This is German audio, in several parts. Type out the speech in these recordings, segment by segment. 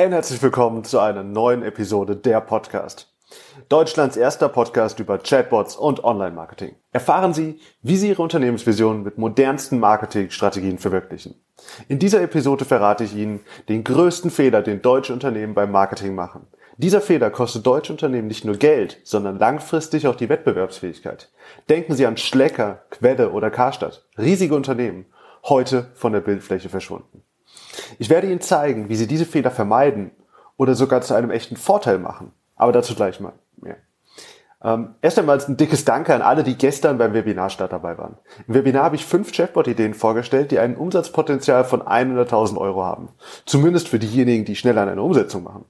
Hey und herzlich willkommen zu einer neuen Episode der Podcast. Deutschlands erster Podcast über Chatbots und Online-Marketing. Erfahren Sie, wie Sie Ihre Unternehmensvision mit modernsten Marketingstrategien verwirklichen. In dieser Episode verrate ich Ihnen den größten Fehler, den deutsche Unternehmen beim Marketing machen. Dieser Fehler kostet deutsche Unternehmen nicht nur Geld, sondern langfristig auch die Wettbewerbsfähigkeit. Denken Sie an Schlecker, Quelle oder Karstadt. Riesige Unternehmen, heute von der Bildfläche verschwunden. Ich werde Ihnen zeigen, wie Sie diese Fehler vermeiden oder sogar zu einem echten Vorteil machen. Aber dazu gleich mal mehr. Ähm, erst einmal ein dickes Danke an alle, die gestern beim Webinarstart dabei waren. Im Webinar habe ich fünf Chatbot-Ideen vorgestellt, die ein Umsatzpotenzial von 100.000 Euro haben. Zumindest für diejenigen, die schnell an einer Umsetzung machen.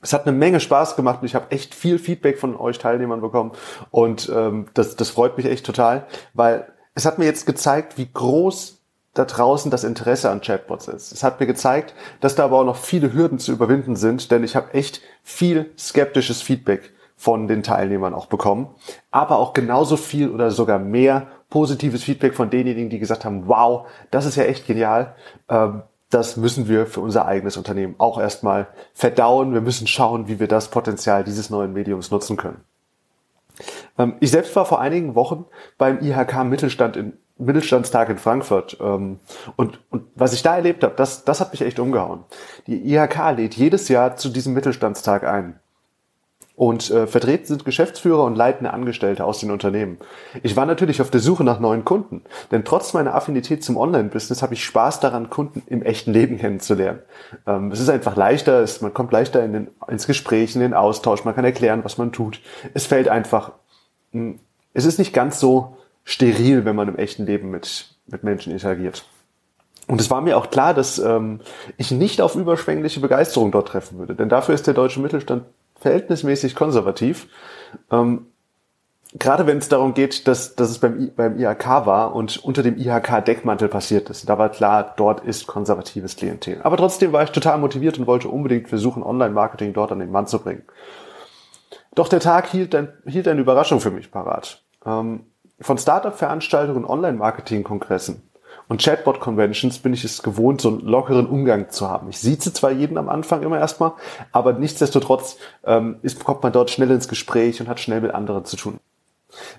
Es hat eine Menge Spaß gemacht und ich habe echt viel Feedback von euch Teilnehmern bekommen und ähm, das, das freut mich echt total, weil es hat mir jetzt gezeigt, wie groß da draußen das Interesse an Chatbots ist. Es hat mir gezeigt, dass da aber auch noch viele Hürden zu überwinden sind, denn ich habe echt viel skeptisches Feedback von den Teilnehmern auch bekommen, aber auch genauso viel oder sogar mehr positives Feedback von denjenigen, die gesagt haben, wow, das ist ja echt genial. Ähm, das müssen wir für unser eigenes Unternehmen auch erstmal verdauen. Wir müssen schauen, wie wir das Potenzial dieses neuen Mediums nutzen können. Ähm, ich selbst war vor einigen Wochen beim IHK Mittelstand in Mittelstandstag in Frankfurt. Ähm, und, und was ich da erlebt habe, das, das hat mich echt umgehauen. Die IHK lädt jedes Jahr zu diesem Mittelstandstag ein. Und äh, vertreten sind Geschäftsführer und leitende Angestellte aus den Unternehmen. Ich war natürlich auf der Suche nach neuen Kunden, denn trotz meiner Affinität zum Online-Business habe ich Spaß daran, Kunden im echten Leben kennenzulernen. Ähm, es ist einfach leichter, es, man kommt leichter in den, ins Gespräch, in den Austausch, man kann erklären, was man tut. Es fällt einfach, mh, hm, es ist nicht ganz so steril, wenn man im echten Leben mit, mit Menschen interagiert. Und es war mir auch klar, dass ähm, ich nicht auf überschwängliche Begeisterung dort treffen würde, denn dafür ist der deutsche Mittelstand verhältnismäßig konservativ. Ähm, gerade wenn es darum geht, dass, dass es beim, beim IHK war und unter dem IHK-Deckmantel passiert ist. Da war klar, dort ist konservatives Klientel. Aber trotzdem war ich total motiviert und wollte unbedingt versuchen, Online-Marketing dort an den Mann zu bringen. Doch der Tag hielt, ein, hielt eine Überraschung für mich parat. Ähm, von Startup-Veranstaltungen, Online-Marketing-Kongressen und Chatbot-Conventions bin ich es gewohnt, so einen lockeren Umgang zu haben. Ich sieze zwar jeden am Anfang immer erstmal, aber nichtsdestotrotz ähm, ist, kommt man dort schnell ins Gespräch und hat schnell mit anderen zu tun.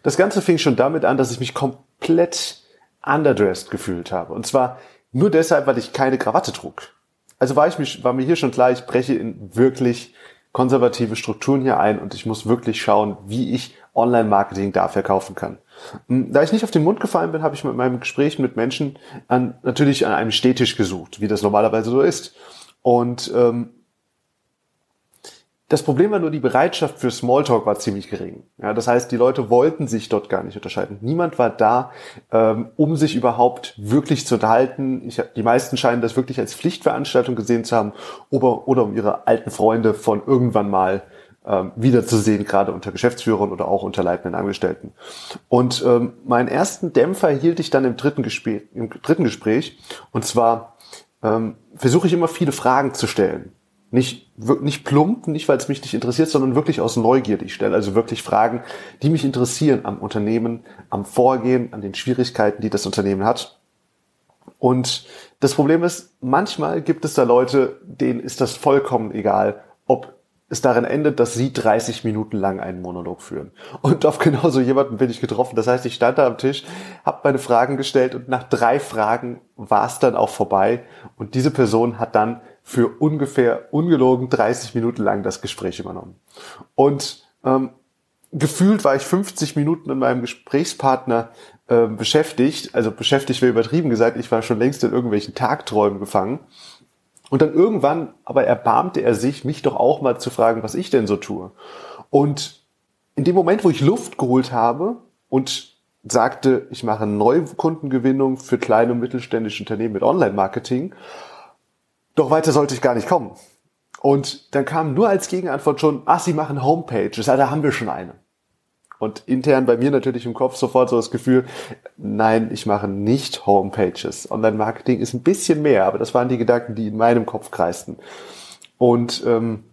Das Ganze fing schon damit an, dass ich mich komplett underdressed gefühlt habe. Und zwar nur deshalb, weil ich keine Krawatte trug. Also war, ich mich, war mir hier schon klar, ich breche in wirklich konservative Strukturen hier ein und ich muss wirklich schauen, wie ich Online-Marketing da verkaufen kann. Hm, da ich nicht auf den Mund gefallen bin, habe ich mit meinem Gespräch mit Menschen an, natürlich an einem Stehtisch gesucht, wie das normalerweise so ist. Und ähm, das Problem war nur, die Bereitschaft für Smalltalk war ziemlich gering. Ja, das heißt, die Leute wollten sich dort gar nicht unterscheiden. Niemand war da, ähm, um sich überhaupt wirklich zu unterhalten. Ich, die meisten scheinen das wirklich als Pflichtveranstaltung gesehen zu haben oder, oder um ihre alten Freunde von irgendwann mal ähm, wiederzusehen, gerade unter Geschäftsführern oder auch unter leitenden Angestellten. Und ähm, meinen ersten Dämpfer hielt ich dann im dritten, Gespräch, im dritten Gespräch. Und zwar ähm, versuche ich immer viele Fragen zu stellen. Nicht, nicht plump, nicht weil es mich nicht interessiert, sondern wirklich aus Neugierde. Ich stelle also wirklich Fragen, die mich interessieren am Unternehmen, am Vorgehen, an den Schwierigkeiten, die das Unternehmen hat. Und das Problem ist, manchmal gibt es da Leute, denen ist das vollkommen egal, es darin endet, dass sie 30 Minuten lang einen Monolog führen. Und auf genau so jemanden bin ich getroffen. Das heißt, ich stand da am Tisch, habe meine Fragen gestellt und nach drei Fragen war es dann auch vorbei. Und diese Person hat dann für ungefähr ungelogen 30 Minuten lang das Gespräch übernommen. Und ähm, gefühlt war ich 50 Minuten mit meinem Gesprächspartner äh, beschäftigt. Also beschäftigt wäre übertrieben gesagt, ich war schon längst in irgendwelchen Tagträumen gefangen. Und dann irgendwann aber erbarmte er sich, mich doch auch mal zu fragen, was ich denn so tue. Und in dem Moment, wo ich Luft geholt habe und sagte, ich mache Neukundengewinnung für kleine und mittelständische Unternehmen mit Online-Marketing, doch weiter sollte ich gar nicht kommen. Und dann kam nur als Gegenantwort schon, ach, Sie machen Homepages, ja, da haben wir schon eine. Und intern bei mir natürlich im Kopf sofort so das Gefühl, nein, ich mache nicht Homepages. Online-Marketing ist ein bisschen mehr, aber das waren die Gedanken, die in meinem Kopf kreisten. Und ähm,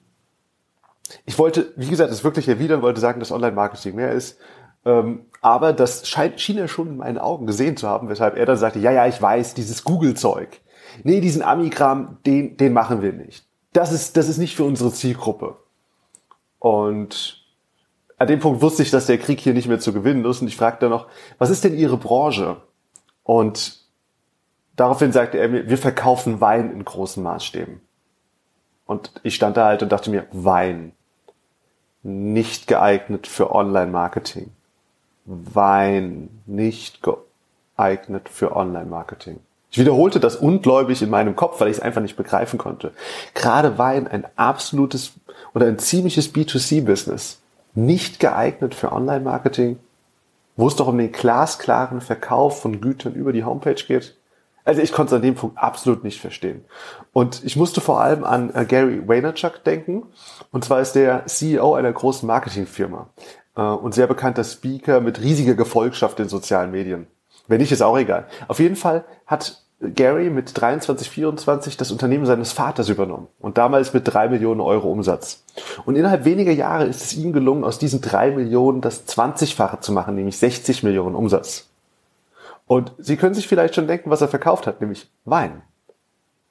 ich wollte, wie gesagt, es wirklich erwidern, wollte sagen, dass Online-Marketing mehr ist. Ähm, aber das scheint, schien er schon in meinen Augen gesehen zu haben, weshalb er dann sagte, ja, ja, ich weiß, dieses Google-Zeug. Nee, diesen Amikram, den, den machen wir nicht. das ist, das ist nicht für unsere Zielgruppe. Und an dem Punkt wusste ich, dass der Krieg hier nicht mehr zu gewinnen ist und ich fragte noch, was ist denn Ihre Branche? Und daraufhin sagte er mir, wir verkaufen Wein in großen Maßstäben. Und ich stand da halt und dachte mir, Wein. Nicht geeignet für Online-Marketing. Wein. Nicht geeignet für Online-Marketing. Ich wiederholte das ungläubig in meinem Kopf, weil ich es einfach nicht begreifen konnte. Gerade Wein ein absolutes oder ein ziemliches B2C-Business. Nicht geeignet für Online-Marketing, wo es doch um den glasklaren Verkauf von Gütern über die Homepage geht. Also ich konnte es an dem Punkt absolut nicht verstehen. Und ich musste vor allem an äh, Gary Vaynerchuk denken. Und zwar ist der CEO einer großen Marketingfirma äh, und sehr bekannter Speaker mit riesiger Gefolgschaft in sozialen Medien. Wenn nicht, ist auch egal. Auf jeden Fall hat Gary mit 23, 24 das Unternehmen seines Vaters übernommen und damals mit drei Millionen Euro Umsatz. Und innerhalb weniger Jahre ist es ihm gelungen, aus diesen drei Millionen das 20-fache zu machen, nämlich 60 Millionen Umsatz. Und Sie können sich vielleicht schon denken, was er verkauft hat, nämlich Wein.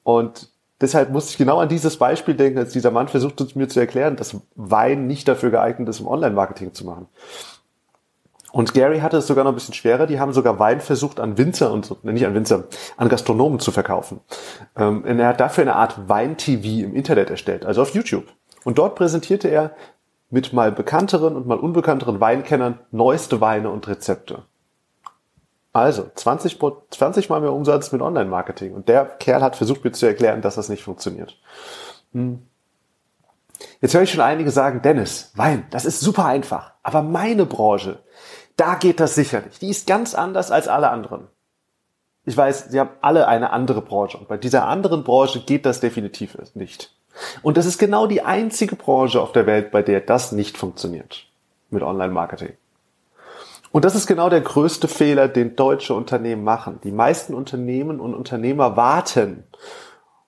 Und deshalb musste ich genau an dieses Beispiel denken, als dieser Mann versucht mir zu erklären, dass Wein nicht dafür geeignet ist, um Online-Marketing zu machen. Und Gary hatte es sogar noch ein bisschen schwerer. Die haben sogar Wein versucht an Winzer und so, nicht an Winzer, an Gastronomen zu verkaufen. Ähm, er hat dafür eine Art Wein-TV im Internet erstellt, also auf YouTube. Und dort präsentierte er mit mal bekannteren und mal unbekannteren Weinkennern neueste Weine und Rezepte. Also 20, 20 mal mehr Umsatz mit Online-Marketing. Und der Kerl hat versucht mir zu erklären, dass das nicht funktioniert. Hm. Jetzt höre ich schon einige sagen, Dennis, Wein, das ist super einfach. Aber meine Branche, da geht das sicher nicht. Die ist ganz anders als alle anderen. Ich weiß, sie haben alle eine andere Branche und bei dieser anderen Branche geht das definitiv nicht. Und das ist genau die einzige Branche auf der Welt, bei der das nicht funktioniert mit Online-Marketing. Und das ist genau der größte Fehler, den deutsche Unternehmen machen. Die meisten Unternehmen und Unternehmer warten.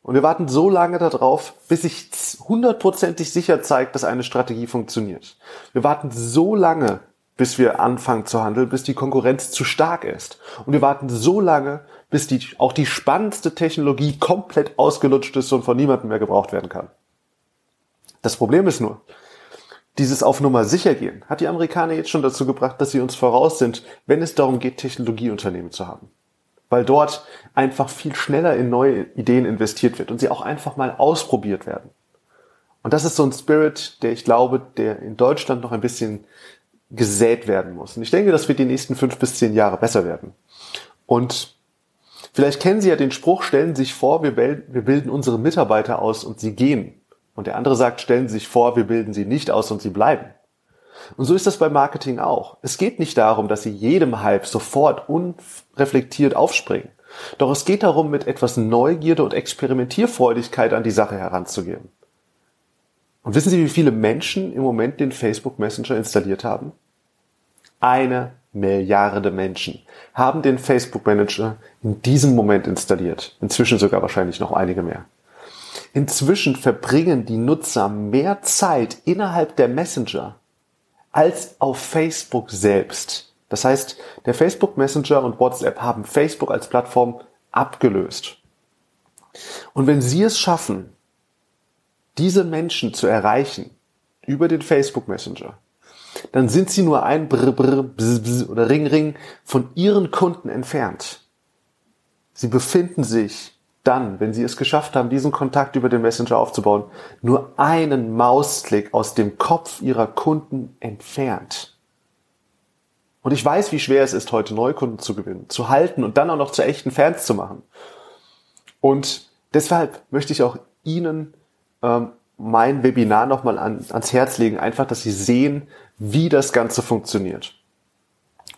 Und wir warten so lange darauf, bis sich hundertprozentig sicher zeigt, dass eine Strategie funktioniert. Wir warten so lange, bis wir anfangen zu handeln, bis die Konkurrenz zu stark ist. Und wir warten so lange, bis die, auch die spannendste Technologie komplett ausgelutscht ist und von niemandem mehr gebraucht werden kann. Das Problem ist nur, dieses auf Nummer sicher gehen hat die Amerikaner jetzt schon dazu gebracht, dass sie uns voraus sind, wenn es darum geht, Technologieunternehmen zu haben. Weil dort einfach viel schneller in neue Ideen investiert wird und sie auch einfach mal ausprobiert werden. Und das ist so ein Spirit, der ich glaube, der in Deutschland noch ein bisschen gesät werden muss. Und ich denke, das wird die nächsten fünf bis zehn Jahre besser werden. Und vielleicht kennen Sie ja den Spruch, stellen Sie sich vor, wir bilden unsere Mitarbeiter aus und sie gehen. Und der andere sagt, stellen Sie sich vor, wir bilden sie nicht aus und sie bleiben. Und so ist das beim Marketing auch. Es geht nicht darum, dass Sie jedem Hype sofort unreflektiert aufspringen. Doch es geht darum, mit etwas Neugierde und Experimentierfreudigkeit an die Sache heranzugehen. Und wissen Sie, wie viele Menschen im Moment den Facebook Messenger installiert haben? Eine Milliarde Menschen haben den Facebook Manager in diesem Moment installiert. Inzwischen sogar wahrscheinlich noch einige mehr. Inzwischen verbringen die Nutzer mehr Zeit innerhalb der Messenger als auf Facebook selbst. Das heißt, der Facebook Messenger und WhatsApp haben Facebook als Plattform abgelöst. Und wenn Sie es schaffen, diese Menschen zu erreichen über den Facebook Messenger, dann sind sie nur ein Brr, Brr, Bzz, Bzz oder Ring Ring von ihren Kunden entfernt. Sie befinden sich dann, wenn sie es geschafft haben, diesen Kontakt über den Messenger aufzubauen, nur einen Mausklick aus dem Kopf ihrer Kunden entfernt. Und ich weiß, wie schwer es ist, heute Neukunden zu gewinnen, zu halten und dann auch noch zu echten Fans zu machen. Und deshalb möchte ich auch Ihnen ähm, mein Webinar nochmal an, ans Herz legen, einfach, dass Sie sehen, wie das Ganze funktioniert.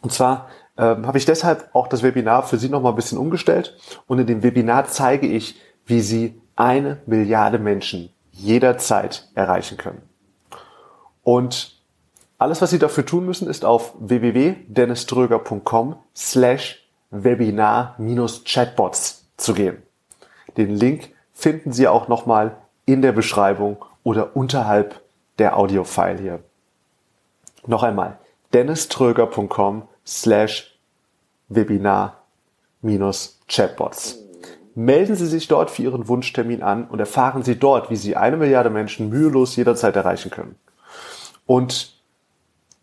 Und zwar ähm, habe ich deshalb auch das Webinar für Sie nochmal ein bisschen umgestellt und in dem Webinar zeige ich, wie Sie eine Milliarde Menschen jederzeit erreichen können. Und alles, was Sie dafür tun müssen, ist auf www.denniströger.com slash Webinar-Chatbots zu gehen. Den Link finden Sie auch nochmal in der Beschreibung oder unterhalb der Audiofile hier. Noch einmal, denniströger.com slash Webinar minus Chatbots. melden Sie sich dort für Ihren Wunschtermin an und erfahren Sie dort, wie Sie eine Milliarde Menschen mühelos jederzeit erreichen können. Und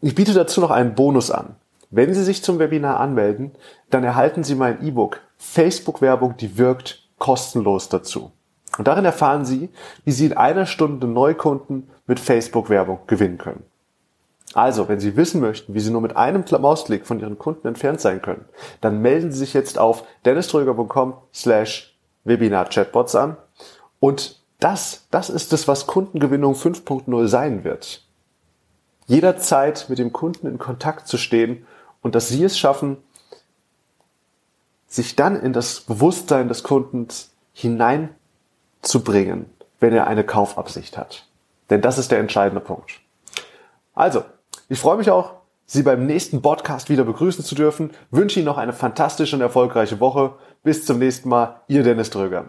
ich biete dazu noch einen Bonus an. Wenn Sie sich zum Webinar anmelden, dann erhalten Sie mein E-Book Facebook-Werbung, die wirkt, kostenlos dazu. Und darin erfahren Sie, wie Sie in einer Stunde Neukunden mit Facebook-Werbung gewinnen können. Also, wenn Sie wissen möchten, wie Sie nur mit einem Mausklick von Ihren Kunden entfernt sein können, dann melden Sie sich jetzt auf denniströger.com slash Webinar-Chatbots an. Und das, das ist es, was Kundengewinnung 5.0 sein wird. Jederzeit mit dem Kunden in Kontakt zu stehen und dass Sie es schaffen, sich dann in das Bewusstsein des Kundens hineinzubringen, wenn er eine Kaufabsicht hat. Denn das ist der entscheidende Punkt. Also, ich freue mich auch, Sie beim nächsten Podcast wieder begrüßen zu dürfen. Wünsche Ihnen noch eine fantastische und erfolgreiche Woche. Bis zum nächsten Mal. Ihr Dennis Dröger.